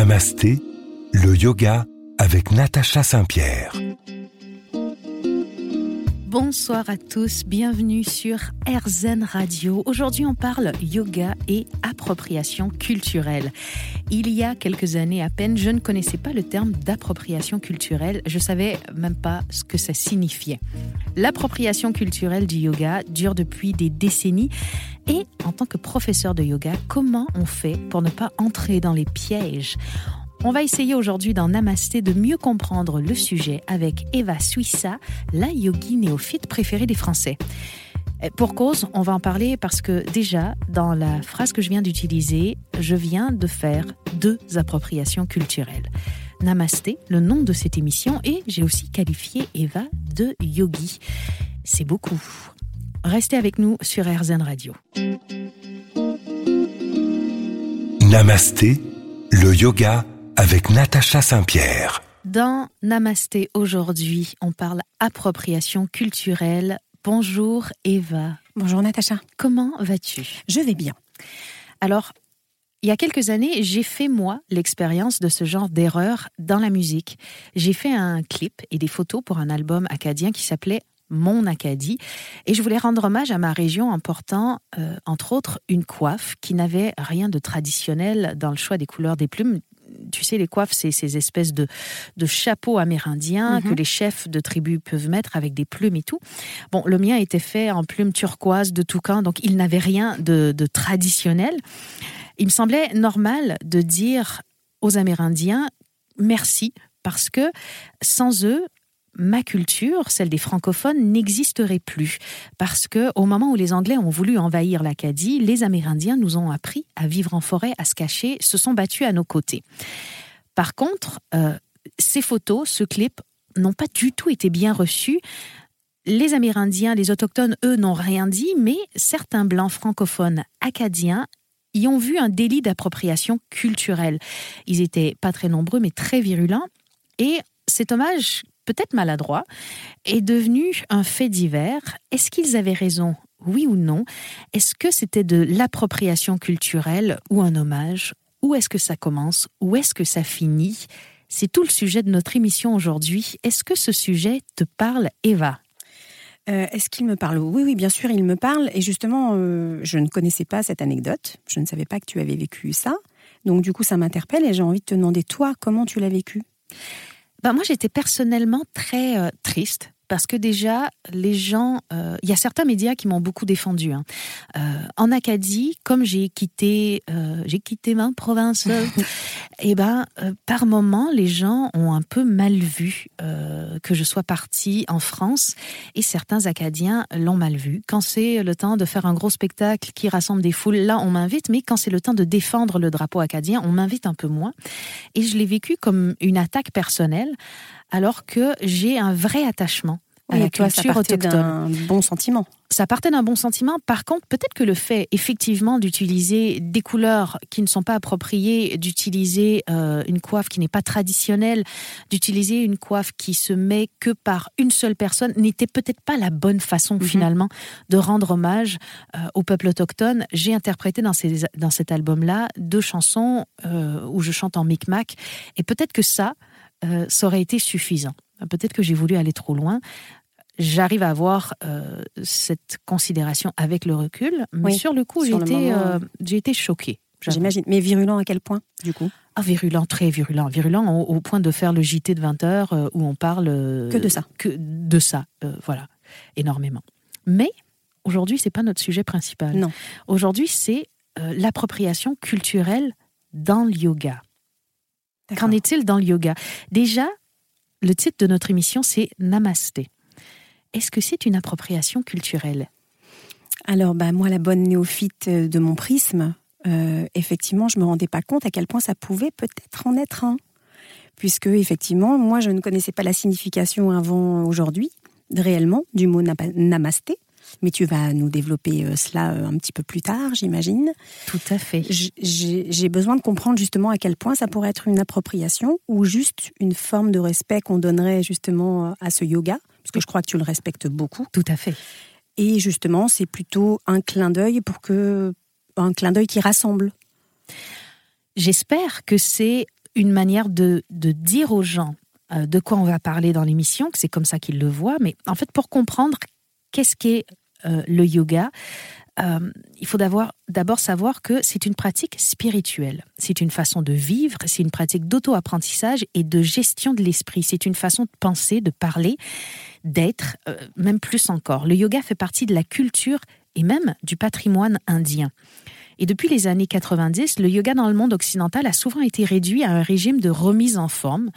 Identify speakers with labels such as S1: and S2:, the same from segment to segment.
S1: Namasté, le yoga avec Natacha Saint-Pierre.
S2: Bonsoir à tous, bienvenue sur RZN Radio. Aujourd'hui, on parle yoga et appropriation culturelle. Il y a quelques années à peine, je ne connaissais pas le terme d'appropriation culturelle. Je savais même pas ce que ça signifiait. L'appropriation culturelle du yoga dure depuis des décennies. Et en tant que professeur de yoga, comment on fait pour ne pas entrer dans les pièges? On va essayer aujourd'hui dans Namasté de mieux comprendre le sujet avec Eva Suissa, la yogi néophyte préférée des Français. Pour cause, on va en parler parce que déjà, dans la phrase que je viens d'utiliser, je viens de faire deux appropriations culturelles. Namasté, le nom de cette émission, et j'ai aussi qualifié Eva de yogi. C'est beaucoup. Restez avec nous sur RZN Radio.
S1: Namasté, le yoga avec Natacha Saint-Pierre.
S2: Dans Namasté aujourd'hui, on parle appropriation culturelle. Bonjour Eva.
S3: Bonjour Natacha.
S2: Comment vas-tu?
S3: Je vais bien.
S2: Alors, il y a quelques années, j'ai fait moi l'expérience de ce genre d'erreur dans la musique. J'ai fait un clip et des photos pour un album acadien qui s'appelait mon Acadie. Et je voulais rendre hommage à ma région en portant, euh, entre autres, une coiffe qui n'avait rien de traditionnel dans le choix des couleurs des plumes tu sais, les coiffes, c'est ces espèces de, de chapeaux amérindiens que mhm. les chefs de tribus peuvent mettre avec des plumes et tout. Bon, le mien était fait en plumes turquoise de toucan, donc il n'avait rien de, de traditionnel. Il me semblait normal de dire aux Amérindiens merci parce que sans eux, ma culture, celle des francophones, n'existerait plus. Parce que au moment où les Anglais ont voulu envahir l'Acadie, les Amérindiens nous ont appris à vivre en forêt, à se cacher, se sont battus à nos côtés. Par contre, euh, ces photos, ce clip, n'ont pas du tout été bien reçus. Les Amérindiens, les Autochtones, eux, n'ont rien dit, mais certains Blancs francophones acadiens y ont vu un délit d'appropriation culturelle. Ils étaient pas très nombreux, mais très virulents. Et cet hommage peut-être maladroit, est devenu un fait divers. Est-ce qu'ils avaient raison oui ou non? Est-ce que c'était de l'appropriation culturelle ou un hommage? Où est-ce que ça commence? Où est-ce que ça finit? C'est tout le sujet de notre émission aujourd'hui. Est-ce que ce sujet te parle, Eva?
S3: Euh, Est-ce qu'il me parle? Oui, oui, bien sûr, il me parle. Et justement, euh, je ne connaissais pas cette anecdote. Je ne savais pas que tu avais vécu ça. Donc, du coup, ça m'interpelle et j'ai envie de te demander, toi, comment tu l'as vécu?
S2: Bah, moi, j'étais personnellement très euh, triste parce que déjà, les gens, euh, il y a certains médias qui m'ont beaucoup défendu. Hein. Euh, en Acadie, comme j'ai quitté, euh, j'ai quitté ma province, et eh ben, par moment, les gens ont un peu mal vu que je sois partie en France, et certains Acadiens l'ont mal vu. Quand c'est le temps de faire un gros spectacle qui rassemble des foules, là, on m'invite, mais quand c'est le temps de défendre le drapeau acadien, on m'invite un peu moins. Et je l'ai vécu comme une attaque personnelle alors que j'ai un vrai attachement à la culture autochtone.
S3: un bon sentiment.
S2: Ça partait d'un bon sentiment. Par contre, peut-être que le fait effectivement d'utiliser des couleurs qui ne sont pas appropriées, d'utiliser euh, une coiffe qui n'est pas traditionnelle, d'utiliser une coiffe qui se met que par une seule personne, n'était peut-être pas la bonne façon mhm. finalement de rendre hommage euh, au peuple autochtone. J'ai interprété dans, ces, dans cet album-là deux chansons euh, où je chante en micmac, et peut-être que ça, ça aurait été suffisant. Peut-être que j'ai voulu aller trop loin j'arrive à avoir euh, cette considération avec le recul, mais sur le coup, j'ai été, euh, j'ai été choquée.
S3: J'imagine. Mais virulent à quel point, du coup?
S2: Ah, virulent, très virulent. Virulent au, point de faire le JT de 20 heures euh, où on parle.
S3: que de ça.
S2: Que de ça, voilà, énormément. Mais aujourd'hui, c'est pas notre sujet principal.
S3: Non.
S2: Aujourd'hui, c'est l'appropriation culturelle dans le yoga. Qu'en est-il dans le yoga? Déjà, le titre de notre émission, c'est Namasté. Est-ce que c'est une appropriation culturelle?
S3: Alors, bah, moi, la bonne néophyte euh, de mon prisme, euh, effectivement, je me rendais pas compte à quel point ça pouvait peut-être en être un. Puisque, effectivement, moi, je ne connaissais pas la signification avant aujourd'hui, réellement, du mot namasté. Mais tu vas nous développer euh, cela un petit peu plus tard, j'imagine.
S2: Tout à fait.
S3: J'ai besoin de comprendre justement à quel point ça pourrait être une appropriation ou juste une forme de respect qu'on donnerait justement à ce yoga parce que je crois que tu le respectes beaucoup.
S2: Tout à fait.
S3: Et justement, c'est plutôt un clin d'œil pour que un clin d'œil qui rassemble.
S2: J'espère que c'est une manière de, de dire aux gens euh, de quoi on va parler dans l'émission, que c'est comme ça qu'ils le voient, mais en fait pour comprendre qu'est-ce qu'est euh, le yoga, euh, il faut d'abord savoir que c'est une pratique spirituelle. C'est une façon de vivre, c'est une pratique d'auto-apprentissage et de gestion de l'esprit. C'est une façon de penser, de parler, d'être, euh, même plus encore. Le yoga fait partie de la culture et même du patrimoine indien. Et depuis les années 90, le yoga dans le monde occidental a souvent été réduit à un régime de remise en forme.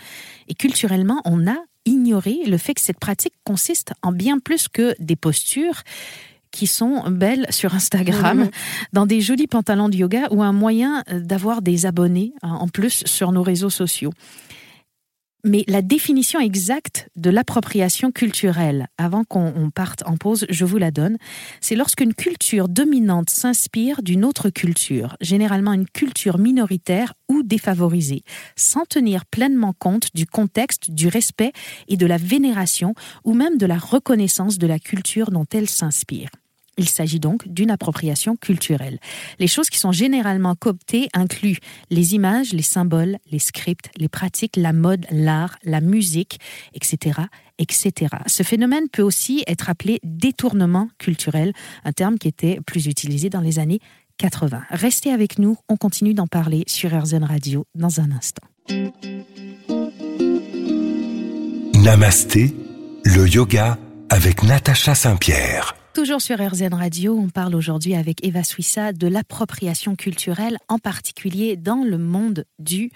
S2: Et culturellement, on a ignoré le fait que cette pratique consiste en bien plus que des postures qui sont belles sur Instagram, mhm. dans des jolis pantalons de yoga ou un moyen d'avoir des abonnés hein, en plus sur nos réseaux sociaux. Mais la définition exacte de l'appropriation culturelle, avant qu'on parte en pause, je vous la donne, c'est lorsqu'une culture dominante s'inspire d'une autre culture, généralement une culture minoritaire ou défavorisée, sans tenir pleinement compte du contexte, du respect et de la vénération ou même de la reconnaissance de la culture dont elle s'inspire. Il s'agit donc d'une appropriation culturelle. Les choses qui sont généralement cooptées incluent les images, les symboles, les scripts, les pratiques, la mode, l'art, la musique, etc., etc. Ce phénomène peut aussi être appelé détournement culturel, un terme qui était plus utilisé dans les années 80. Restez avec nous, on continue d'en parler sur RZN Radio dans un instant.
S1: Namasté, le yoga avec Natacha Saint-Pierre.
S2: Toujours sur RZN Radio, on parle aujourd'hui avec Eva Suissa de l'appropriation culturelle, en particulier dans le monde du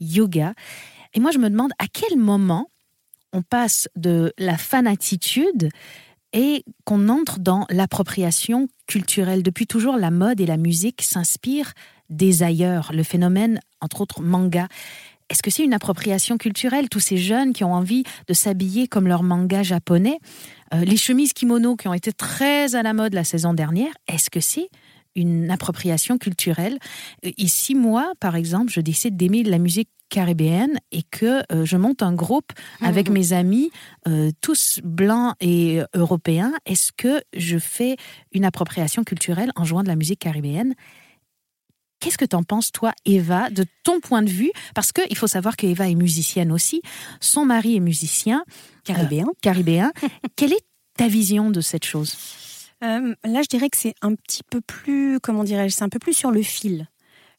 S2: yoga. Et moi, je me demande à quel moment on passe de la fanatitude et qu'on entre dans l'appropriation culturelle. Depuis toujours, la mode et la musique s'inspirent des ailleurs. Le phénomène, entre autres, manga. Est-ce que c'est une appropriation culturelle? Tous ces jeunes qui ont envie de s'habiller comme leur manga japonais, euh, les chemises kimono qui ont été très à la mode la saison dernière, est-ce que c'est une appropriation culturelle? Ici, moi, par exemple, je décide d'aimer la musique caribéenne et que euh, je monte un groupe avec mes amis, euh, tous blancs et européens. Est-ce que je fais une appropriation culturelle en jouant de la musique caribéenne? Qu'est-ce que tu en penses, toi, Eva, de ton point de vue? Parce qu'il faut savoir que Eva est musicienne aussi. Son mari est musicien.
S3: Caribéen.
S2: Euh, caribéen. Quelle est ta vision de cette chose?
S3: Euh, Là, je dirais que c'est un petit peu plus, comment dirais-je, c'est un peu plus sur le fil.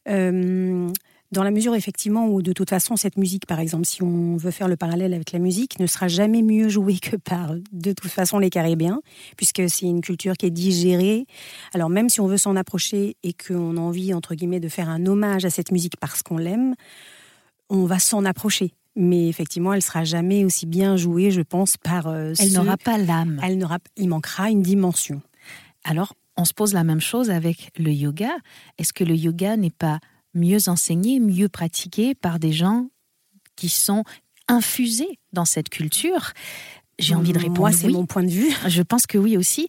S3: Euh, dans la mesure effectivement où de toute façon cette musique, par exemple, si on veut faire le parallèle avec la musique, ne sera jamais mieux jouée que par de toute façon les Caribéens, puisque c'est une culture qui est digérée. Alors même si on veut s'en approcher et qu'on a envie entre guillemets de faire un hommage à cette musique parce qu'on l'aime, on va s'en approcher. Mais effectivement, elle sera jamais aussi bien jouée, je pense, par.
S2: Euh, elle n'aura pas l'âme.
S3: Elle n'aura. Il manquera une dimension.
S2: Alors, on se pose la même chose avec le yoga. Est-ce que le yoga n'est pas mieux enseigné, mieux pratiqué par des gens qui sont infusés dans cette culture J'ai envie de répondre.
S3: Moi, c'est mon point de vue.
S2: Je pense que oui aussi.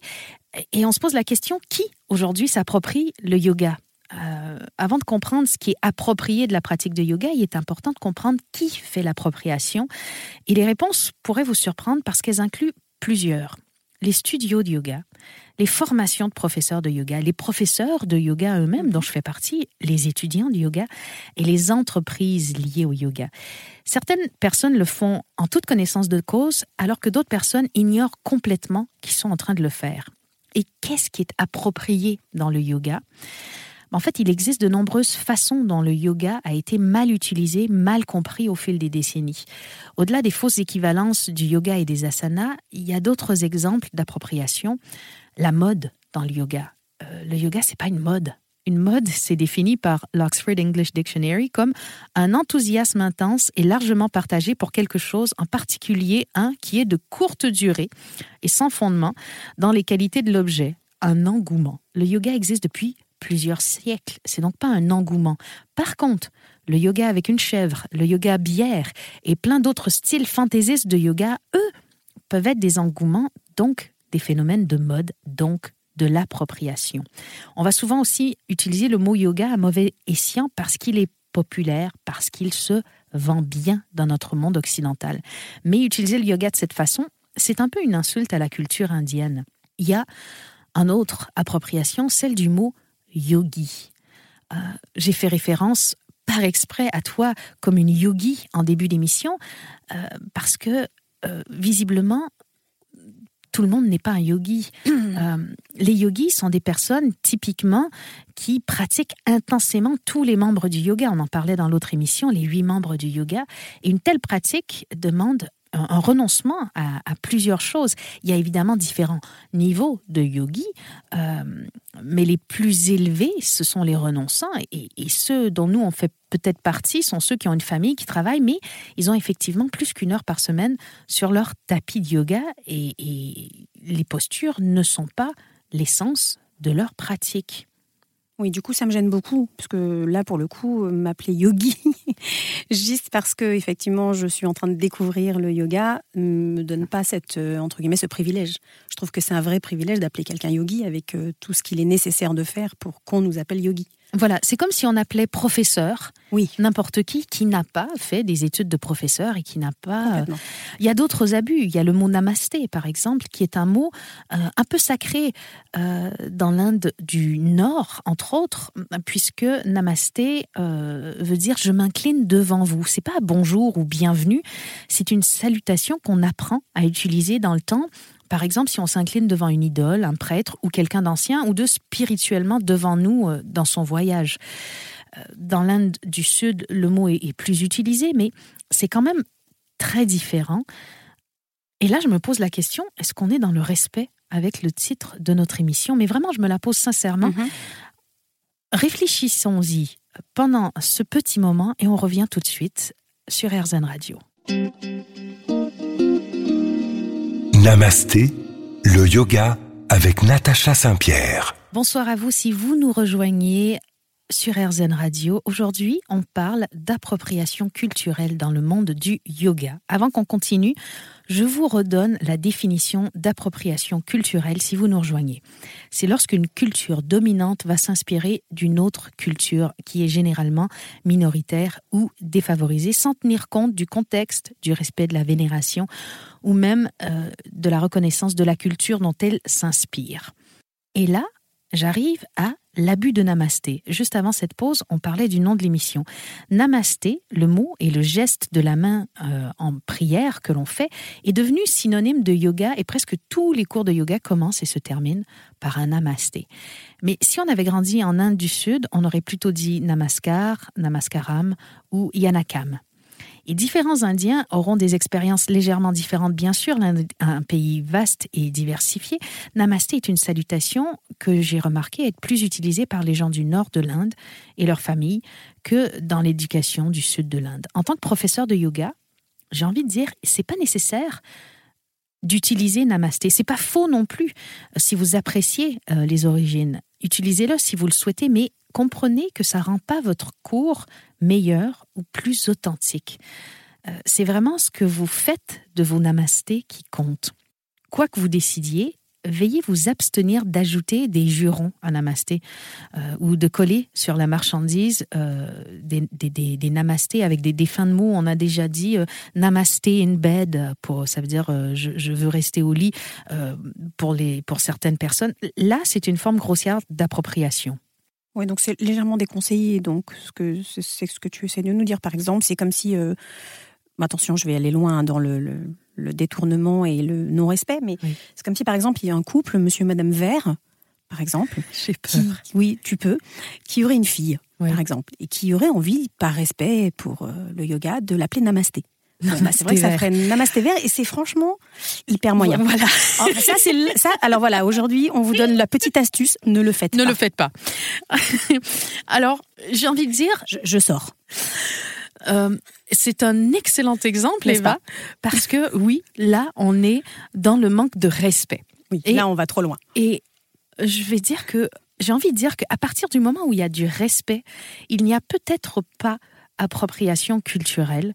S2: Et on se pose la question qui aujourd'hui s'approprie le yoga? Euh, avant de comprendre ce qui est approprié de la pratique de yoga, il est important de comprendre qui fait l'appropriation. Et les réponses pourraient vous surprendre parce qu'elles incluent plusieurs. Les studios de yoga, les formations de professeurs de yoga, les professeurs de yoga eux-mêmes, dont je fais partie, les étudiants de yoga et les entreprises liées au yoga. Certaines personnes le font en toute connaissance de cause, alors que d'autres personnes ignorent complètement qu'ils sont en train de le faire. Et qu'est-ce qui est approprié dans le yoga? En fait, il existe de nombreuses façons dont le yoga a été mal utilisé, mal compris au fil des décennies. Au-delà des fausses équivalences du yoga et des asanas, il y a d'autres exemples d'appropriation. La mode dans le yoga. Euh, le yoga, c'est pas une mode. Une mode, c'est défini par l'Oxford English Dictionary comme un enthousiasme intense et largement partagé pour quelque chose, en particulier un qui est de courte durée et sans fondement dans les qualités de l'objet, un engouement. Le yoga existe depuis plusieurs siècles. C'est donc pas un engouement. Par contre, le yoga avec une chèvre, le yoga bière et plein d'autres styles fantaisistes de yoga, eux, peuvent être des engouements, donc des phénomènes de mode, donc de l'appropriation. On va souvent aussi utiliser le mot yoga à mauvais escient parce qu'il est populaire, parce qu'il se vend bien dans notre monde occidental. Mais utiliser le yoga de cette façon, c'est un peu une insulte à la culture indienne. Il y a une autre appropriation, celle du mot yogi. Euh, j'ai fait référence par exprès à toi comme une yogi en début d'émission, euh, parce que euh, visiblement, tout le monde n'est pas un yogi. Euh, les yogis sont des personnes typiquement qui pratiquent intensément tous les membres du yoga. On en parlait dans l'autre émission, les huit membres du yoga. Et une telle pratique demande un, renoncement à, plusieurs choses. Il y a évidemment différents niveaux de yogi, euh, mais les plus élevés, ce sont les renonçants. Et, ceux dont nous, on fait peut-être partie, sont ceux qui ont une famille, qui travaillent, mais ils ont effectivement plus qu'une heure par semaine sur leur tapis de yoga. et les postures ne sont pas l'essence de leur pratique.
S3: Oui, du coup, ça me gêne beaucoup, parce que là, pour le coup, euh, m'appeler yogi, juste parce que effectivement, je suis en train de découvrir le yoga, me donne pas cette euh, entre guillemets ce privilège. Je trouve que c'est un vrai privilège d'appeler quelqu'un yogi avec euh, tout ce qu'il est nécessaire de faire pour qu'on nous appelle yogi.
S2: Voilà, c'est comme si on appelait professeur
S3: oui.
S2: n'importe qui qui n'a pas fait des études de professeur et qui n'a pas. Il y a d'autres abus. Il y a le mot namasté, par exemple, qui est un mot euh, un peu sacré euh, dans l'Inde du Nord, entre autres, puisque namasté euh, veut dire je m'incline devant vous. C'est pas bonjour ou bienvenue. C'est une salutation qu'on apprend à utiliser dans le temps par exemple, si on s'incline devant une idole, un prêtre ou quelqu'un d'ancien ou de spirituellement devant nous euh, dans son voyage. Euh, dans l'Inde du Sud, le mot est plus utilisé, mais c'est quand même très différent. Et là, je me pose la question, est-ce qu'on est dans le respect avec le titre de notre émission? Mais vraiment, je me la pose sincèrement. Mm-hmm. Réfléchissons-y pendant ce petit moment et on revient tout de suite sur RZN Radio.
S1: Namasté, le yoga avec Natacha Saint-Pierre.
S2: Bonsoir à vous si vous nous rejoignez sur RZN Radio. Aujourd'hui, on parle d'appropriation culturelle dans le monde du yoga. Avant qu'on continue, je vous redonne la définition d'appropriation culturelle si vous nous rejoignez. C'est lorsqu'une culture dominante va s'inspirer d'une autre culture qui est généralement minoritaire ou défavorisée sans tenir compte du contexte, du respect de la vénération ou même euh, de la reconnaissance de la culture dont elle s'inspire. Et là, j'arrive à l'abus de namasté. Juste avant cette pause, on parlait du nom de l'émission. Namasté, le mot et le geste de la main euh, en prière que l'on fait, est devenu synonyme de yoga et presque tous les cours de yoga commencent et se terminent par un namasté. Mais si on avait grandi en Inde du Sud, on aurait plutôt dit namaskar, namaskaram ou yanakam. Et différents Indiens auront des expériences légèrement différentes, bien sûr. Un pays vaste et diversifié. Namasté est une salutation que j'ai remarqué être plus utilisée par les gens du nord de l'Inde et leurs familles que dans l'éducation du sud de l'Inde. En tant que professeur de yoga, j'ai envie de dire, c'est pas nécessaire d'utiliser Namasté. C'est pas faux non plus si vous appréciez euh, les origines. Utilisez-le si vous le souhaitez, mais comprenez que ça rend pas votre cours meilleur ou plus authentique. Euh, c'est vraiment ce que vous faites de vos namastés qui compte. Quoi que vous décidiez, veuillez vous abstenir d'ajouter des jurons à namasté euh, ou de coller sur la marchandise euh, des, des, avec des, fins de mots. On a déjà dit namasté in bed, ça veut dire je, je, veux rester au lit pour, les, pour certaines personnes. Là, c'est une forme grossière d'appropriation.
S3: Oui, donc c'est légèrement déconseillé. Donc, ce que c'est ce que tu essaies de nous dire, par exemple, c'est comme si, euh, attention, je vais aller loin dans le, détournement et le non-respect, mais c'est comme si, par exemple, il y a un couple, Monsieur et Madame Vert, par exemple,
S2: J'ai peur.
S3: oui, tu peux, qui aurait une fille, par exemple, et qui aurait envie, par respect pour euh, le yoga, de l'appeler Namasté. Bah, c'est vrai que ça ferait namasté vert et c'est franchement hyper moyen.
S2: Voilà.
S3: Alors, oh, ça, c'est ça. Alors voilà, aujourd'hui, on vous donne la petite astuce. Ne le faites
S2: ne
S3: pas.
S2: Ne le faites pas. Alors, j'ai envie de dire.
S3: Je, sors.
S2: Euh, c'est un excellent exemple, Eva, parce que oui, là, on est dans le manque de respect.
S3: Oui, et, là, on va trop loin.
S2: Et je vais dire que j'ai envie de dire qu'à partir du moment où il y a du respect, il n'y a peut-être pas appropriation culturelle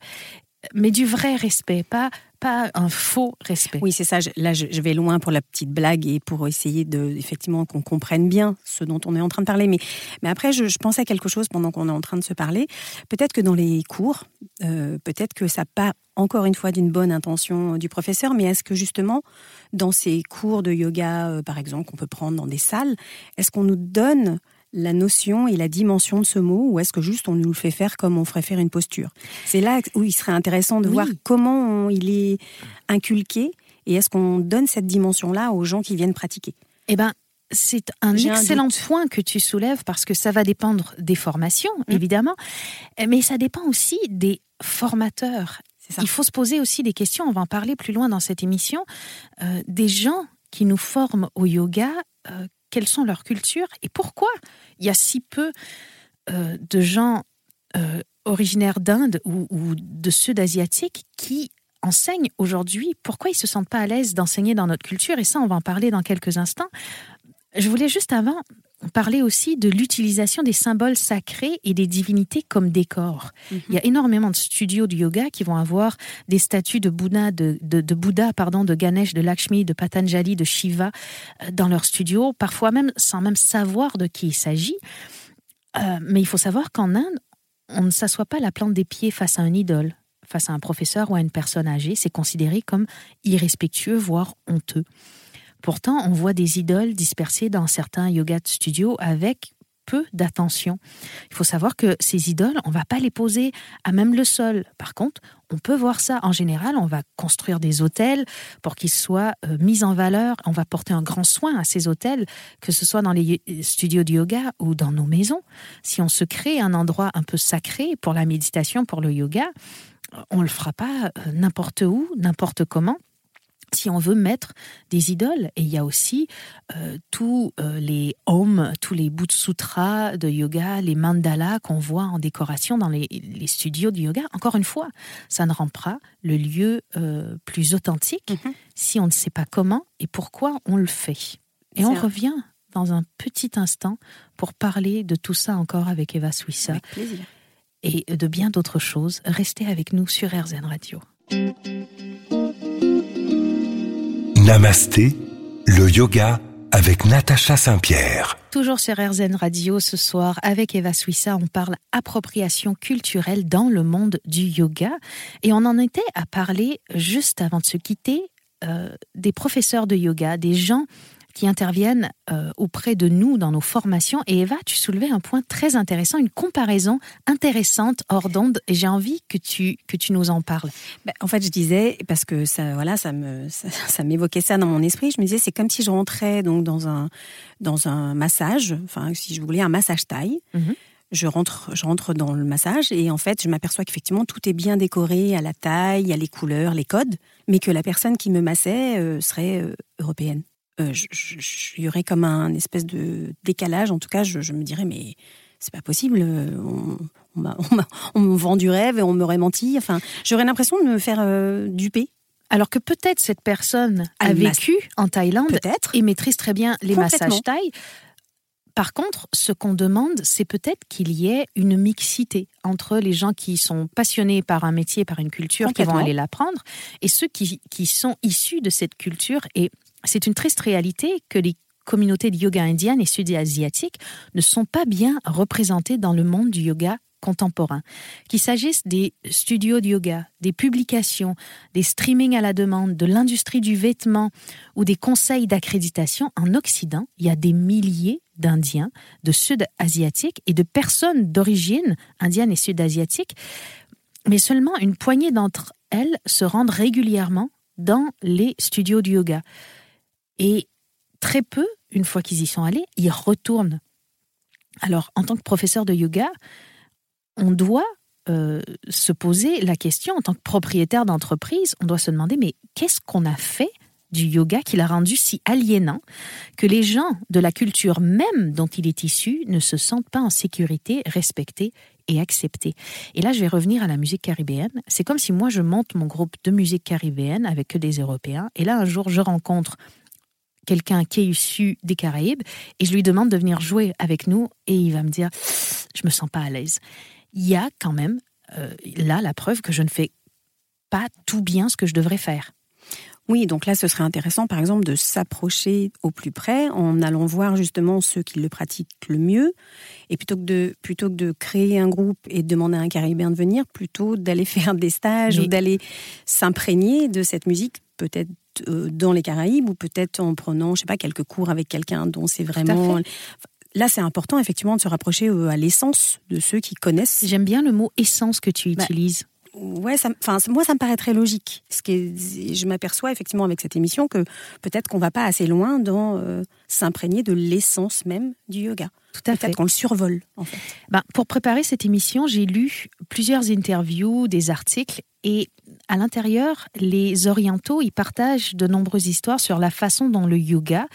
S2: mais du vrai respect, pas, pas un faux respect.
S3: Oui, c'est ça. Là, je, vais loin pour la petite blague et pour essayer de, effectivement, qu'on comprenne bien ce dont on est en train de parler. Mais, mais après, je, pensais à quelque chose pendant qu'on est en train de se parler. Peut-être que dans les cours, euh, peut-être que ça part encore une fois d'une bonne intention du professeur, mais est-ce que justement, dans ces cours de yoga, euh, par exemple, qu'on peut prendre dans des salles, est-ce qu'on nous donne la notion et la dimension de ce mot ou est-ce que juste on nous le fait faire comme on ferait faire une posture? C'est là où il serait intéressant de voir comment il est inculqué et est-ce qu'on donne cette dimension-là aux gens qui viennent pratiquer.
S2: Eh ben, c'est un excellent point que tu soulèves parce que ça va dépendre des formations, mmh. évidemment, mais ça dépend aussi des formateurs. Il faut se poser aussi des questions, on va en parler plus loin dans cette émission, euh, des gens qui nous forment au yoga, euh, quelles sont leurs cultures et pourquoi il y a si peu euh, de gens originaires d'Inde ou, de sud-asiatiques qui enseignent aujourd'hui, pourquoi ils se sentent pas à l'aise d'enseigner dans notre culture et ça on va en parler dans quelques instants. Je voulais juste avant parler aussi de l'utilisation des symboles sacrés et des divinités comme décor. Mhm. Il y a énormément de studios de yoga qui vont avoir des statues de Bouddha, de, de, Bouddha, pardon, de Ganesh, de Lakshmi, de Patanjali, de Shiva euh, dans leurs studios, parfois même sans même savoir de qui il s'agit. Euh, mais il faut savoir qu'en Inde, on ne s'assoit pas la plante des pieds face à un idole, face à un professeur ou à une personne âgée. C'est considéré comme irrespectueux, voire honteux. Pourtant, on voit des idoles dispersées dans certains yoga studios avec peu d'attention. Il faut savoir que ces idoles, on ne va pas les poser à même le sol. Par contre, on peut voir ça. En général, on va construire des hôtels pour qu'ils soient euh, mis en valeur. On va porter un grand soin à ces hôtels, que ce soit dans les studios de yoga ou dans nos maisons. Si on se crée un endroit un peu sacré pour la méditation, pour le yoga, on le fera pas euh, n'importe où, n'importe comment si on veut mettre des idoles. Et il y a aussi euh, tous euh, les hommes, tous les bouts de sutra de yoga, les mandalas qu'on voit en décoration dans les, studios de yoga. Encore une fois, ça ne rend pas le lieu euh, plus authentique mhm. si on ne sait pas comment et pourquoi on le fait. Et on revient dans un petit instant pour parler de tout ça encore avec Eva Suissa.
S3: Avec plaisir.
S2: Et de bien d'autres choses. Restez avec nous sur RZN Radio.
S1: Namasté, le yoga avec Natacha Saint-Pierre.
S2: Toujours sur RZN Radio ce soir avec Eva Suissa, on parle appropriation culturelle dans le monde du yoga et on en était à parler juste avant de se quitter euh, des professeurs de yoga, des gens qui interviennent euh, auprès de nous dans nos formations. Et Eva, tu soulevais un point très intéressant, une comparaison intéressante hors d'onde. Et j'ai envie que tu, que tu nous en parles.
S3: Ben, en fait, je disais, parce que ça, voilà, ça me, ça, m'évoquait ça dans mon esprit, je me disais, c'est comme si je rentrais donc dans un, dans un massage, enfin, si je voulais un massage taille. Mhm. je rentre, je rentre dans le massage et en fait, je m'aperçois qu'effectivement tout est bien décoré à la taille, à les couleurs, les codes, mais que la personne qui me massait euh, serait euh, européenne il y aurait comme un espèce de décalage. En tout cas, je, me dirais, mais c'est pas possible. On, on, me vend du rêve et on m'aurait menti. Enfin, j'aurais l'impression de me faire euh, duper.
S2: Alors que peut-être cette personne a vécu en Thaïlande et maîtrise très bien les massages thaï. Par contre, ce qu'on demande, c'est peut-être qu'il y ait une mixité entre les gens qui sont passionnés par un métier, par une culture, qui vont aller l'apprendre, et ceux qui, qui sont issus de cette culture et c'est une triste réalité que les communautés de yoga indiennes et sud-asiatiques ne sont pas bien représentées dans le monde du yoga contemporain. Qu'il s'agisse des studios de yoga, des publications, des streamings à la demande, de l'industrie du vêtement ou des conseils d'accréditation, en Occident, il y a des milliers d'Indiens, de Sud-Asiatiques et de personnes d'origine indienne et sud-asiatique, mais seulement une poignée d'entre elles se rendent régulièrement dans les studios de yoga. Et très peu, une fois qu'ils y sont allés, ils retournent. Alors, en tant que professeur de yoga, on doit euh, se poser la question, en tant que propriétaire d'entreprise, on doit se demander, mais qu'est-ce qu'on a fait du yoga qui l'a rendu si aliénant que les gens de la culture même dont il est issu ne se sentent pas en sécurité, respectés et acceptés. Et là, je vais revenir à la musique caribéenne. C'est comme si moi, je monte mon groupe de musique caribéenne avec que des Européens. Et là, un jour, je rencontre quelqu'un qui est issu des Caraïbes et je lui demande de venir jouer avec nous et il va me dire je me sens pas à l'aise. Il y a quand même euh, là la preuve que je ne fais pas tout bien ce que je devrais faire.
S3: Oui, donc là, ce serait intéressant, par exemple, de s'approcher au plus près en allant voir justement ceux qui le pratiquent le mieux. Et plutôt que de, plutôt que de créer un groupe et de demander à un Caribéen de venir, plutôt d'aller faire des stages ou d'aller s'imprégner de cette musique, peut-être dans les Caraïbes ou peut-être en prenant, je sais pas, quelques cours avec quelqu'un dont c'est vraiment là, c'est important effectivement de se rapprocher euh, à l'essence de ceux qui connaissent.
S2: J'aime bien le mot essence que tu
S3: Bah,
S2: utilises.
S3: Ouais, ça, enfin, moi, ça me paraît très logique. Ce qui est- je m'aperçois effectivement avec cette émission que peut-être qu'on va pas assez loin dans euh, s'imprégner de l'essence même du yoga.
S2: Tout à fait.
S3: Peut-être qu'on le survole, en fait.
S2: Ben, pour préparer cette émission, j'ai lu plusieurs interviews, des articles, et à l'intérieur, les orientaux, ils partagent de nombreuses histoires sur la façon dont le yoga,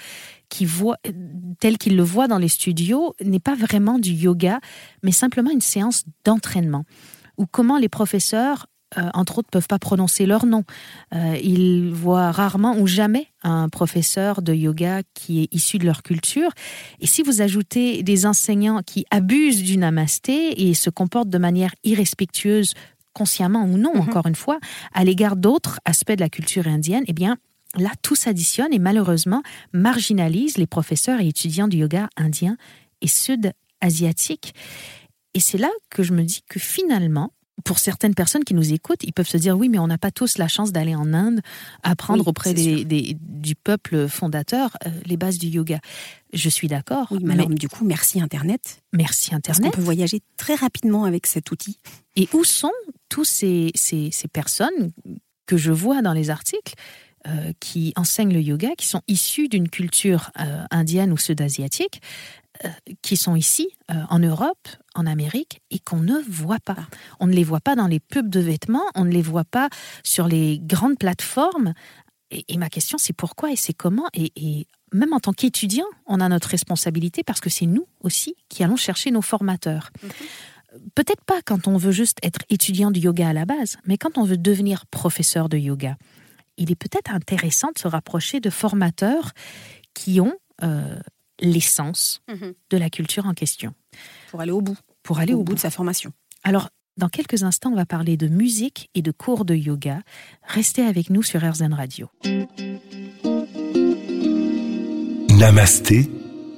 S2: tel qu'ils le voient dans les studios, n'est pas vraiment du yoga, mais simplement une séance d'entraînement, ou comment les professeurs euh, entre autres, peuvent pas prononcer leur nom. Euh, ils voient rarement ou jamais un professeur de yoga qui est issu de leur culture. Et si vous ajoutez des enseignants qui abusent du namasté et se comportent de manière irrespectueuse, consciemment ou non,
S3: Mhm.
S2: encore une fois, à l'égard d'autres aspects de la culture indienne, eh bien, là, tout s'additionne et malheureusement marginalise les professeurs et étudiants du yoga indien et sud-asiatique. Et c'est là que je me dis que finalement, pour certaines personnes qui nous écoutent, ils peuvent se dire oui, mais on n'a pas tous la chance d'aller en Inde apprendre
S3: Oui,
S2: auprès des, du peuple fondateur euh, les bases du yoga. Je suis d'accord,
S3: Oui, mais
S2: mais
S3: alors, du coup, merci Internet.
S2: merci
S3: Parce
S2: Internet.
S3: peut voyager très rapidement avec cet outil.
S2: Et où sont tous ces, ces, ces personnes que je vois dans les articles euh, qui enseignent le yoga, qui sont issues d'une culture euh, indienne ou sud-asiatique, qui sont ici, euh, en Europe, en Amérique, et qu'on ne voit pas. On ne les voit pas dans les pubs de vêtements, on ne les voit pas sur les grandes plateformes. Et, et ma question, c'est pourquoi et c'est comment et, et même en tant qu'étudiant, on a notre responsabilité parce que c'est nous aussi qui allons chercher nos formateurs. Peut-être pas quand on veut juste être étudiant du yoga à la base, mais quand on veut devenir professeur de yoga. Il est peut-être intéressant de se rapprocher de formateurs qui ont euh, l'essence de la culture en question
S3: Pour aller au bout.
S2: pour aller
S3: au,
S2: au
S3: bout
S2: bout.
S3: de sa formation.
S2: Alors, dans quelques instants, on va parler de musique et de cours de yoga. Restez avec nous sur RZN Radio.
S1: Namasté,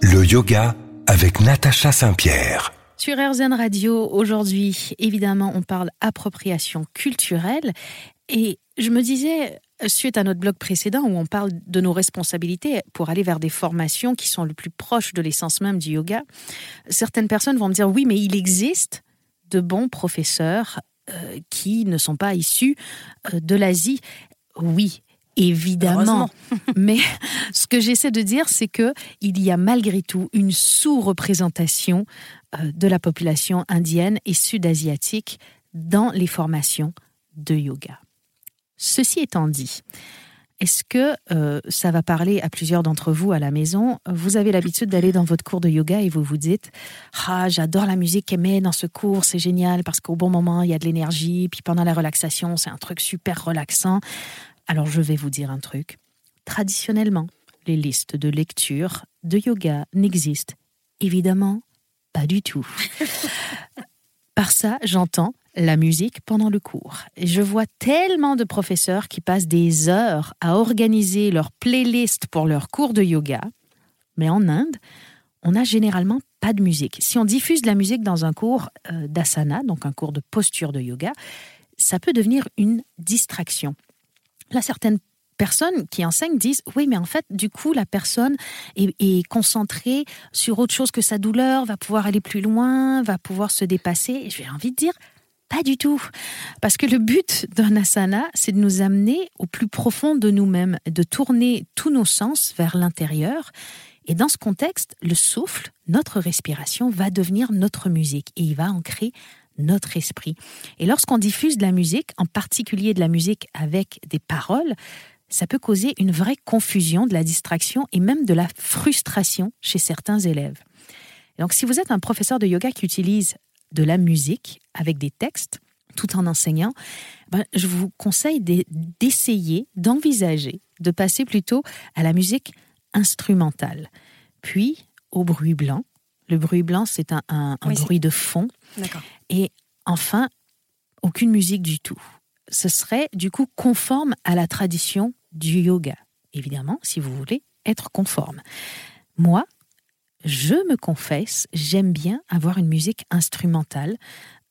S1: le yoga avec Natacha Saint-Pierre.
S2: Sur RZN Radio, aujourd'hui, évidemment, on parle appropriation culturelle. Et je me disais, suite à notre blog précédent où on parle de nos responsabilités pour aller vers des formations qui sont le plus proches de l'essence même du yoga, certaines personnes vont me dire, oui, mais il existe de bons professeurs euh, qui ne sont pas issus euh, de l'Asie. Oui, évidemment. Mais ce que j'essaie de dire, c'est que il y a malgré tout une sous-représentation euh, de la population indienne et sud-asiatique dans les formations de yoga. Ceci étant dit, est-ce que euh, ça va parler à plusieurs d'entre vous à la maison? Vous avez l'habitude d'aller dans votre cours de yoga et vous vous dites Ah, j'adore la musique qu'elle met dans ce cours, c'est génial parce qu'au bon moment, il y a de l'énergie, puis pendant la relaxation, c'est un truc super relaxant. Alors, je vais vous dire un truc. Traditionnellement, les listes de lecture de yoga n'existent évidemment pas du tout. Par ça, j'entends la musique pendant le cours. Je vois tellement de professeurs qui passent des heures à organiser leur playlist pour leur cours de yoga. Mais en Inde, on n'a généralement pas de musique. Si on diffuse de la musique dans un cours euh, d'asana, donc un cours de posture de yoga, ça peut devenir une distraction. Là, certaines personnes qui enseignent disent oui, mais en fait, du coup, la personne est, est concentrée sur autre chose que sa douleur, va pouvoir aller plus loin, va pouvoir se dépasser. Et j'ai envie de dire pas du tout. Parce que le but d'un asana, c'est de nous amener au plus profond de nous-mêmes, de tourner tous nos sens vers l'intérieur. Et dans ce contexte, le souffle, notre respiration, va devenir notre musique et il va ancrer notre esprit. Et lorsqu'on diffuse de la musique, en particulier de la musique avec des paroles, ça peut causer une vraie confusion, de la distraction et même de la frustration chez certains élèves. Donc si vous êtes un professeur de yoga qui utilise de la musique avec des textes tout en enseignant, ben, je vous conseille de- d'essayer, d'envisager, de passer plutôt à la musique instrumentale, puis au bruit blanc. Le bruit blanc, c'est un, un- un
S3: Oui, c'est-
S2: bruit de fond. Et enfin, aucune musique du tout. Ce serait du coup conforme à la tradition du yoga. Évidemment, si vous voulez être conforme. Moi, je me confesse, j'aime bien avoir une musique instrumentale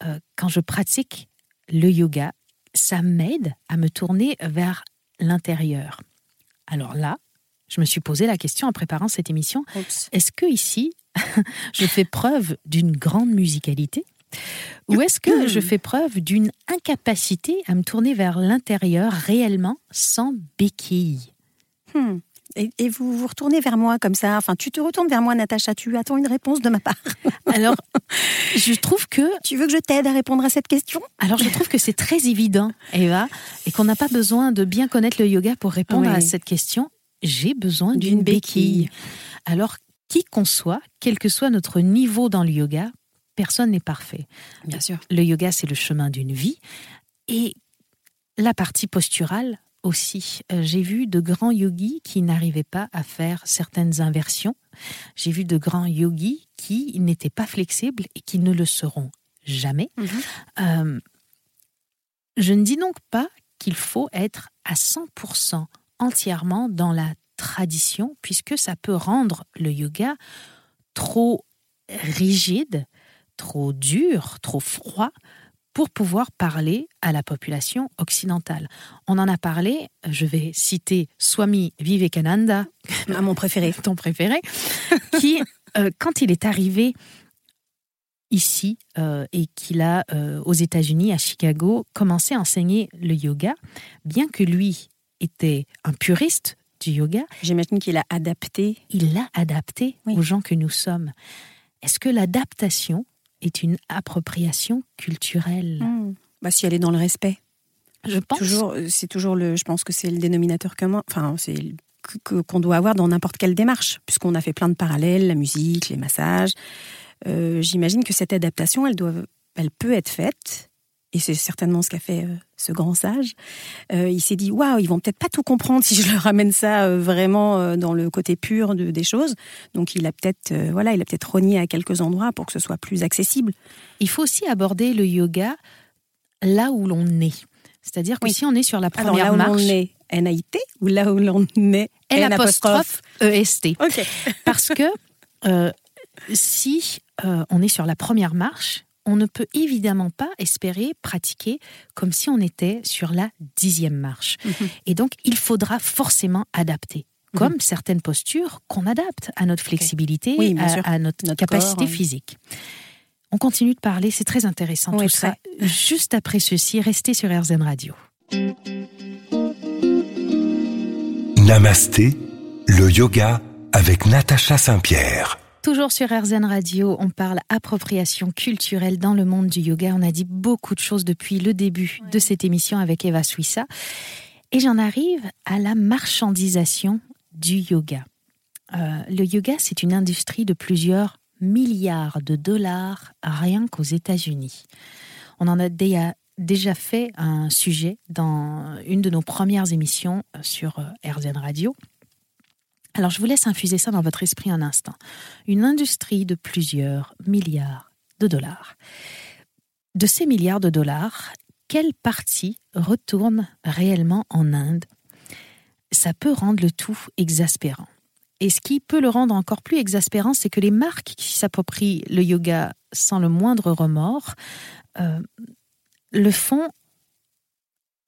S2: euh, quand je pratique le yoga. Ça m'aide à me tourner vers l'intérieur. Alors là, je me suis posé la question en préparant cette émission est-ce que ici, je fais preuve d'une grande musicalité? Ou est-ce que je fais preuve d'une incapacité à me tourner vers l'intérieur réellement sans béquille?
S3: Hmm. Et, vous vous retournez vers moi comme ça. Enfin, tu te retournes vers moi, Natacha. Tu attends une réponse de ma part.
S2: Alors, je trouve que.
S3: Tu veux que je t'aide à répondre à cette question?
S2: Alors, je trouve que c'est très évident, Eva, et qu'on n'a pas besoin de bien connaître le yoga pour répondre à cette question. J'ai besoin d'une béquille. Alors, qui qu'on soit, quel que soit notre niveau dans le yoga, personne n'est parfait.
S3: Bien sûr.
S2: Le yoga, c'est le chemin d'une vie. Et la partie posturale, aussi. Euh, j'ai vu de grands yogis qui n'arrivaient pas à faire certaines inversions. J'ai vu de grands yogis qui n'étaient pas flexibles et qui ne le seront jamais. Mhm. Euh, je ne dis donc pas qu'il faut être à 100% entièrement dans la tradition, puisque ça peut rendre le yoga trop rigide, trop dur, trop froid, pour pouvoir parler à la population occidentale. On en a parlé, je vais citer Swami Vivekananda,
S3: à mon préféré,
S2: ton préféré, qui, euh, quand il est arrivé ici euh, et qu'il a, euh, aux États-Unis, à Chicago, commencé à enseigner le yoga, bien que lui était un puriste du yoga.
S3: J'imagine qu'il a adapté.
S2: Il l'a adapté aux gens que nous sommes. Est-ce que l'adaptation est une appropriation culturelle.
S3: Hmm. Bah, si elle est dans le respect.
S2: Je pense.
S3: Toujours, euh, c'est toujours le. Je pense que c'est le dénominateur commun. Enfin, c'est qu'on doit avoir dans n'importe quelle démarche, puisqu'on a fait plein de parallèles, la musique, les massages. Euh, j'imagine que cette adaptation, elle doit, elle peut être faite et c'est certainement ce qu'a fait euh, ce grand sage. Euh, il s'est dit waouh, ils vont peut-être pas tout comprendre si je leur ramène ça euh, vraiment dans le côté pur de, des choses. Donc il a peut-être voilà, il a peut-être rogné à quelques endroits pour que ce soit plus accessible.
S2: Il faut aussi aborder le yoga là où l'on est. C'est-à-dire que si on est sur la première
S3: Alors,
S2: là où
S3: l'on est NAIT ou là où l'on est
S2: N apostrophe EST. Parce que si on est sur la première marche, on ne peut évidemment pas espérer pratiquer comme si on était sur la dixième marche. Mhm. Et donc, il faudra forcément adapter, mhm. comme certaines postures qu'on adapte à notre flexibilité, à, notre, capacité physique. On continue de parler, c'est très intéressant tout ça. Juste après ceci, restez sur RZN Radio.
S1: Namasté, le yoga avec Natacha Saint-Pierre.
S2: Toujours sur RZN Radio, on parle appropriation culturelle dans le monde du yoga. On a dit beaucoup de choses depuis le début de cette émission avec Eva Suissa. Et j'en arrive à la marchandisation du yoga. Euh, le yoga, c'est une industrie de plusieurs milliards de dollars rien qu'aux États-Unis. On en a déjà fait un sujet dans une de nos premières émissions sur euh, RZN Radio. Alors je vous laisse infuser ça dans votre esprit un instant. Une industrie de plusieurs milliards de dollars. De ces milliards de dollars, quelle partie retourne réellement en Inde? Ça peut rendre le tout exaspérant. Et ce qui peut le rendre encore plus exaspérant, c'est que les marques qui s'approprient le yoga sans le moindre remords euh, le font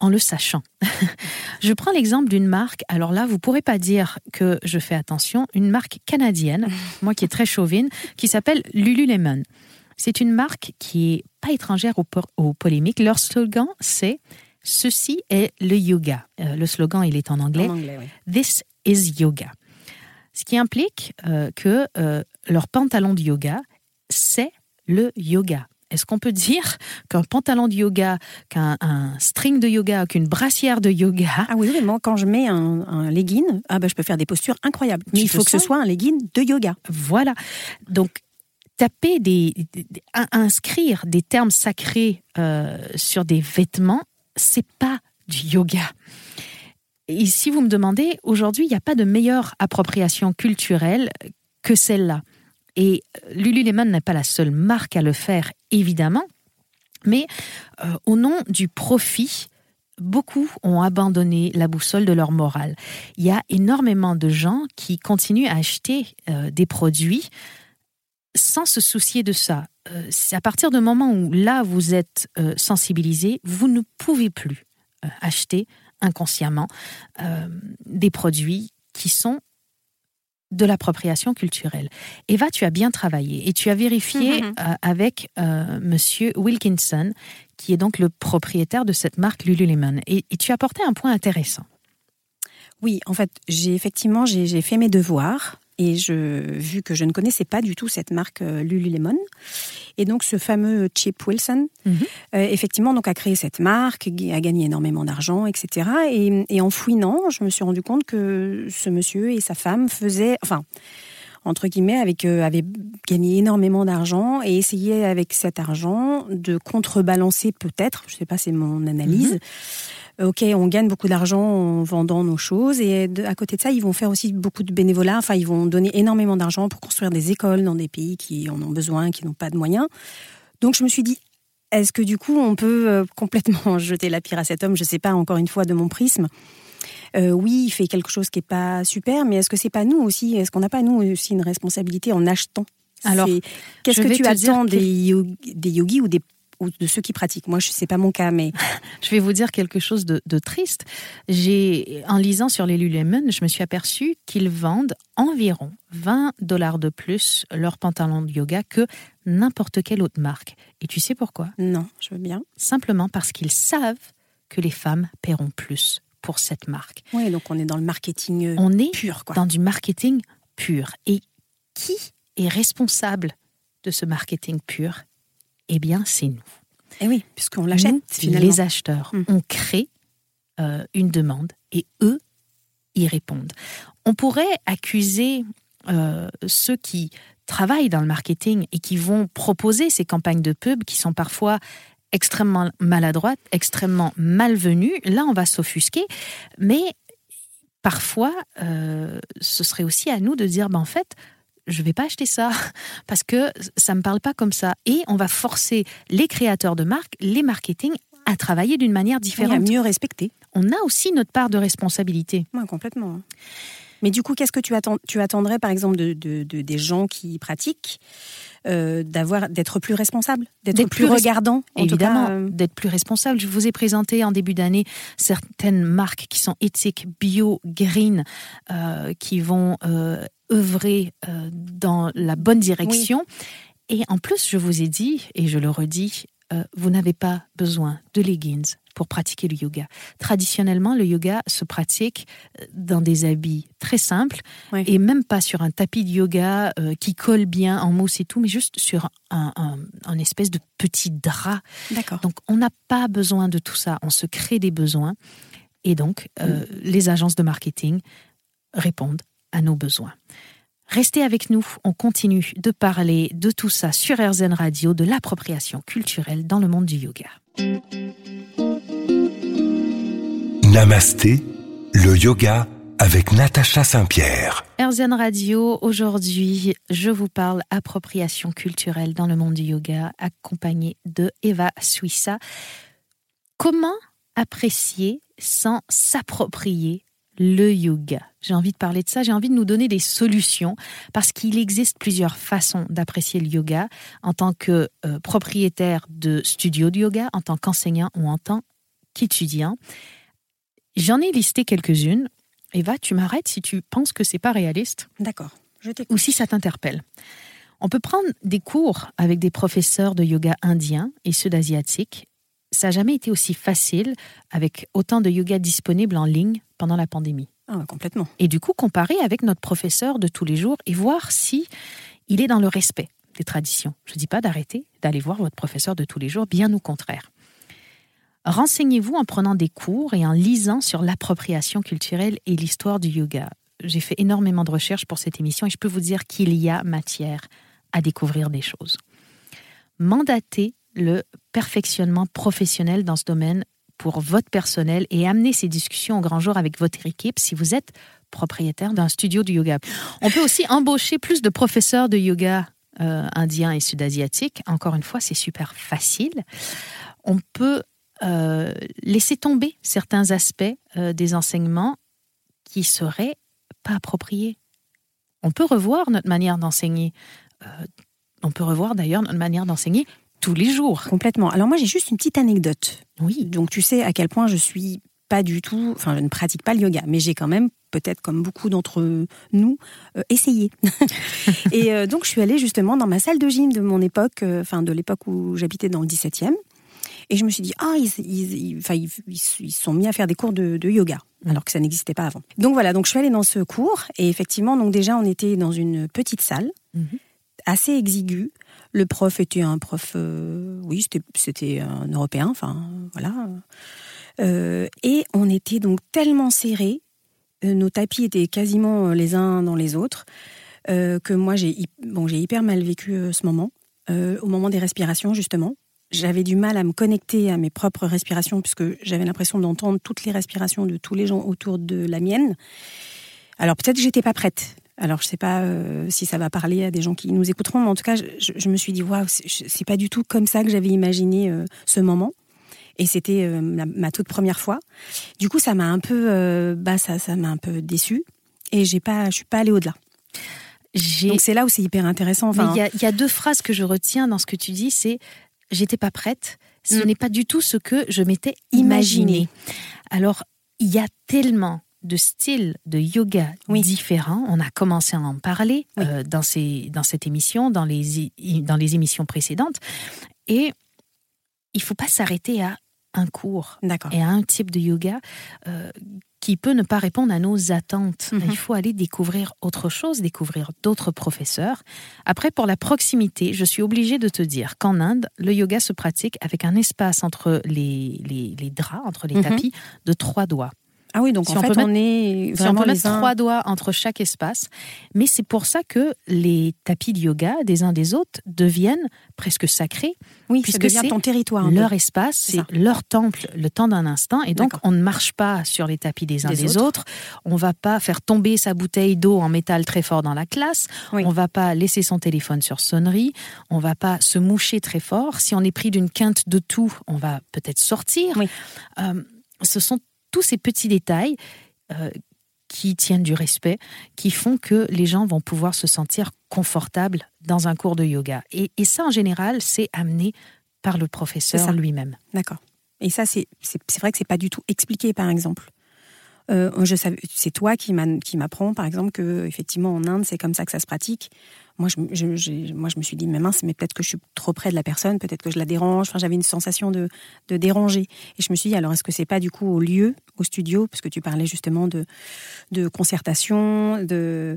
S2: en le sachant. je prends l'exemple d'une marque, alors là, vous pourrez pas dire que je fais attention, une marque canadienne, moi qui est très chauvine, qui s'appelle Lululemon. C'est une marque qui est pas étrangère aux, polémiques. Leur slogan, c'est Ceci est le yoga. Euh, le slogan, il est en anglais. This is yoga. Ce qui implique euh, que euh, leur pantalon de yoga, c'est le yoga. Est-ce qu'on peut dire qu'un pantalon de yoga, qu'un string de yoga, qu'une brassière de yoga
S3: Ah oui, vraiment, quand je mets un, legging, ah ben, je peux faire des postures incroyables. Mais il faut que ce soit un legging de yoga.
S2: Voilà. Donc, taper des, inscrire des termes sacrés euh, sur des vêtements, c'est pas du yoga. Et si vous me demandez, aujourd'hui, il n'y a pas de meilleure appropriation culturelle que celle-là. Et euh, Lululemon n'est pas la seule marque à le faire, évidemment, mais euh, au nom du profit, beaucoup ont abandonné la boussole de leur morale. Il y a énormément de gens qui continuent à acheter euh, des produits sans se soucier de ça. à partir du moment où là vous êtes sensibilisé, vous ne pouvez plus acheter inconsciemment des produits qui sont de l'appropriation culturelle. Eva, tu as bien travaillé et tu as vérifié
S3: Mhm.
S2: euh, avec euh, Monsieur Wilkinson, qui est donc le propriétaire de cette marque Lululemon. Et, et tu as apporté un point intéressant.
S3: Oui, en fait, j'ai effectivement j'ai fait mes devoirs et je vu que je ne connaissais pas du tout cette marque euh, Lululemon et donc ce fameux Chip Wilson
S2: Mhm.
S3: euh, effectivement donc a créé cette marque, a gagné énormément d'argent, etc. Et, et en fouinant, je me suis rendu compte que ce monsieur et sa femme faisaient, enfin entre guillemets, avec, euh, avaient gagné énormément d'argent et essayaient avec cet argent de contrebalancer peut-être, je sais pas, c'est mon analyse. Euh, Ok, on gagne beaucoup d'argent en vendant nos choses et de- à côté de ça, ils vont faire aussi beaucoup de bénévolat. Enfin, ils vont donner énormément d'argent pour construire des écoles dans des pays qui en ont besoin, qui n'ont pas de moyens. Donc, je me suis dit, est-ce que du coup, on peut euh, complètement jeter la pierre à cet homme? Je sais pas, encore une fois, de mon prisme. Euh, oui, il fait quelque chose qui est pas super, mais est-ce que c'est pas nous aussi? Est-ce qu'on n'a pas nous aussi une responsabilité en achetant?
S2: Alors,
S3: qu'est-ce que tu attends des, des yogis ou des ou de ceux qui pratiquent Moi, je sais pas mon cas, mais
S2: Je vais vous dire quelque chose de, de triste. J'ai, en lisant sur les Lululemon, je me suis aperçu qu'ils vendent environ 20 dollars de plus leurs pantalons de yoga que n'importe quelle autre marque. Et tu sais pourquoi?
S3: Non, je veux bien.
S2: Simplement parce qu'ils savent que les femmes paieront plus pour cette marque.
S3: Oui, donc on est dans le marketing euh,
S2: On est
S3: pur, quoi.
S2: dans du marketing pur. Et qui est responsable de ce marketing pur? Eh bien, c'est nous.
S3: Eh oui, puisqu'on l'achète finalement.
S2: les acheteurs,
S3: Mm.
S2: on crée euh, une demande et eux y répondent. On pourrait accuser euh, ceux qui travaillent dans le marketing et qui vont proposer ces campagnes de pub qui sont parfois extrêmement maladroites, extrêmement malvenues. Là, on va s'offusquer, mais parfois, euh, ce serait aussi à nous de dire, ben, en fait, je vais pas acheter ça parce que ça me parle pas comme ça. Et on va forcer les créateurs de marques, les marketing, à travailler d'une manière
S3: Oui, à
S2: différente.
S3: mieux respecter.
S2: On a aussi notre part de responsabilité.
S3: Ouais, complètement. Mais du coup, qu'est-ce que tu, attends, tu attendrais, par exemple, de, de- de- des gens qui pratiquent, euh, d'avoir, d'être plus responsables, d'être plus, en tout
S2: Évidemment,
S3: euh,
S2: d'être plus responsable. Je vous ai présenté en début d'année certaines marques qui sont éthiques, bio, green, euh, qui vont œuvrer dans la bonne direction. Et en plus, je vous ai dit, et je le redis, vous n'avez pas besoin de leggings pour pratiquer le yoga. Traditionnellement, le yoga se pratique euh, dans des habits très simples et même pas sur un tapis de yoga euh, qui colle bien en mousse et tout, mais juste sur un, un- un espèce de petit drap.
S3: D'accord.
S2: Donc, on n'a pas besoin de tout ça. On se crée des besoins. Et donc, euh, les agences de marketing répondent à nos besoins. Restez avec nous, on continue de parler de tout ça sur RZN Radio, de l'appropriation culturelle dans le monde du yoga.
S1: Namasté, le yoga avec Natacha Saint-Pierre.
S2: RZN Radio, aujourd'hui, je vous parle appropriation culturelle dans le monde du yoga, accompagnée de Eva Suissa. Comment apprécier sans s'approprier le yoga? J'ai envie de parler de ça, j'ai envie de nous donner des solutions parce qu'il existe plusieurs façons d'apprécier le yoga en tant que euh, propriétaire de studio de yoga, en tant qu'enseignant ou en tant qu'étudiant. J'en ai listé quelques-unes. Eva, tu m'arrêtes si tu penses que c'est pas réaliste
S3: D'accord. Je
S2: ou si ça t'interpelle. On peut prendre des cours avec des professeurs de yoga indiens et ceux d'asiatiques. Ça n'a jamais été aussi facile avec autant de yoga disponible en ligne pendant la pandémie.
S3: Ah, complètement.
S2: Et du coup, comparer avec notre professeur de tous les jours et voir si il est dans le respect des traditions. Je ne dis pas d'arrêter d'aller voir votre professeur de tous les jours, bien au contraire. Renseignez-vous en prenant des cours et en lisant sur l'appropriation culturelle et l'histoire du yoga. J'ai fait énormément de recherches pour cette émission et je peux vous dire qu'il y a matière à découvrir des choses. Mandatez le perfectionnement professionnel dans ce domaine pour votre personnel et amener ces discussions au grand jour avec votre équipe si vous êtes propriétaire d'un studio de yoga. On peut aussi embaucher plus de professeurs de yoga euh, indiens et sud-asiatiques. Encore une fois, c'est super facile. On peut euh, laisser tomber certains aspects euh, des enseignements qui seraient pas appropriés. On peut revoir notre manière d'enseigner. Euh, on peut revoir d'ailleurs notre manière d'enseigner tous les jours.
S3: Complètement. Alors moi, j'ai juste une petite anecdote.
S2: Oui,
S3: Donc tu sais à quel point je suis pas du tout, enfin je ne pratique pas le yoga, mais j'ai quand même peut-être comme beaucoup d'entre nous, essayer. et donc je suis allée justement dans ma salle de gym de mon époque, enfin de l'époque où j'habitais dans le 17e. Et je me suis dit, ah, ils, ils, ils, ils, sont mis à faire des cours de, de yoga, alors que ça n'existait pas avant. Donc voilà, donc je suis allée dans ce cours, et effectivement, donc déjà, on était dans une petite salle, mhm. assez exiguë. Le prof était un prof, euh, oui, c'était un Européen, enfin, voilà. Euh, et on était donc tellement serrés, euh, nos tapis étaient quasiment les uns dans les autres, que moi, j'ai bon, hyper mal vécu ce moment. au moment des respirations, justement, j'avais du mal à me connecter à mes propres respirations puisque j'avais l'impression d'entendre toutes les respirations de tous les gens autour de la mienne. Alors peut-être que j'étais pas prête. Alors je sais pas euh, si ça va parler à des gens qui nous écouteront, mais en tout cas je, me suis dit waouh, c'est pas du tout comme ça que j'avais imaginé euh, ce moment. Et c'était euh, ma, toute première fois. Du coup ça m'a un peu, bah ça, ça m'a un peu déçue et j'ai pas, je suis pas allée au-delà. Donc c'est là où c'est hyper intéressant.
S2: Enfin, il y, y, a deux phrases que je retiens dans ce que tu dis, c'est j'étais pas prête. Ce mm. n'est pas du tout ce que je m'étais imaginé. Alors, il y a tellement de styles de yoga différents. On a commencé à en parler euh, dans, ces, dans cette émission, dans les, dans les émissions précédentes. Et il faut pas s'arrêter à un cours et à un type de yoga. Euh, qui peut ne pas répondre à nos attentes. Mhm. Il faut aller découvrir autre chose, découvrir d'autres professeurs. Après, pour la proximité, je suis obligée de te dire qu'en Inde, le yoga se pratique avec un espace entre les, les, draps, entre les mhm. tapis, de trois doigts.
S3: Ah oui, donc en on fait, on est
S2: si on peut mettre trois doigts entre chaque espace. Mais c'est pour ça que les tapis de yoga des uns des autres deviennent presque sacrés.
S3: Oui, puisque c'est ton territoire.
S2: Leur espace, c'est leur temple, le temps d'un instant. Et donc, on ne marche pas sur les tapis des uns des, autres. On va pas faire tomber sa bouteille d'eau en métal très fort dans la classe. On va pas laisser son téléphone sur sonnerie. On va pas se moucher très fort. Si on est pris d'une quinte de tout, on va peut-être sortir. Euh, ce sont tous ces petits détails euh, qui tiennent du respect, qui font que les gens vont pouvoir se sentir confortables dans un cours de yoga. Et, ça, en général, c'est amené par le professeur lui-même.
S3: D'accord. Et ça, c'est vrai que c'est pas du tout expliqué, par exemple. Euh, c'est toi qui m'apprends, par exemple, que effectivement en Inde, c'est comme ça que ça se pratique. Moi, je, me suis dit, mais peut-être que je suis trop près de la personne, peut-être que je la dérange. J'avais une sensation de, déranger. Et je me suis dit, alors, est-ce que c'est pas du coup au lieu, au studio, parce que tu parlais justement de, concertation, de,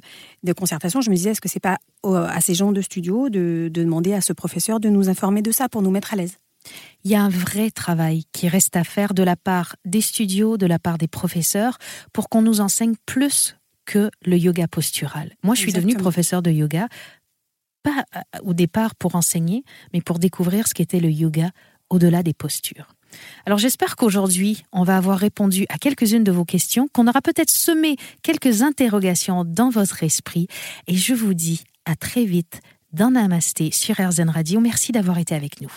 S3: concertation. Je me disais, est-ce que c'est pas à ces gens de studio de demander à ce professeur de nous informer de ça pour nous mettre à l'aise?
S2: Il y a un vrai travail qui reste à faire de la part des studios, de la part des professeurs, pour qu'on nous enseigne plus que le yoga postural. Moi, je suis devenue professeur de yoga, pas euh, au départ pour enseigner, mais pour découvrir ce qu'était le yoga au-delà des postures. Alors j'espère qu'aujourd'hui, on va avoir répondu à quelques-unes de vos questions, qu'on aura peut-être semé quelques interrogations dans votre esprit, et je vous dis à très vite dans Namasté sur RZN Radio. Merci d'avoir été avec nous.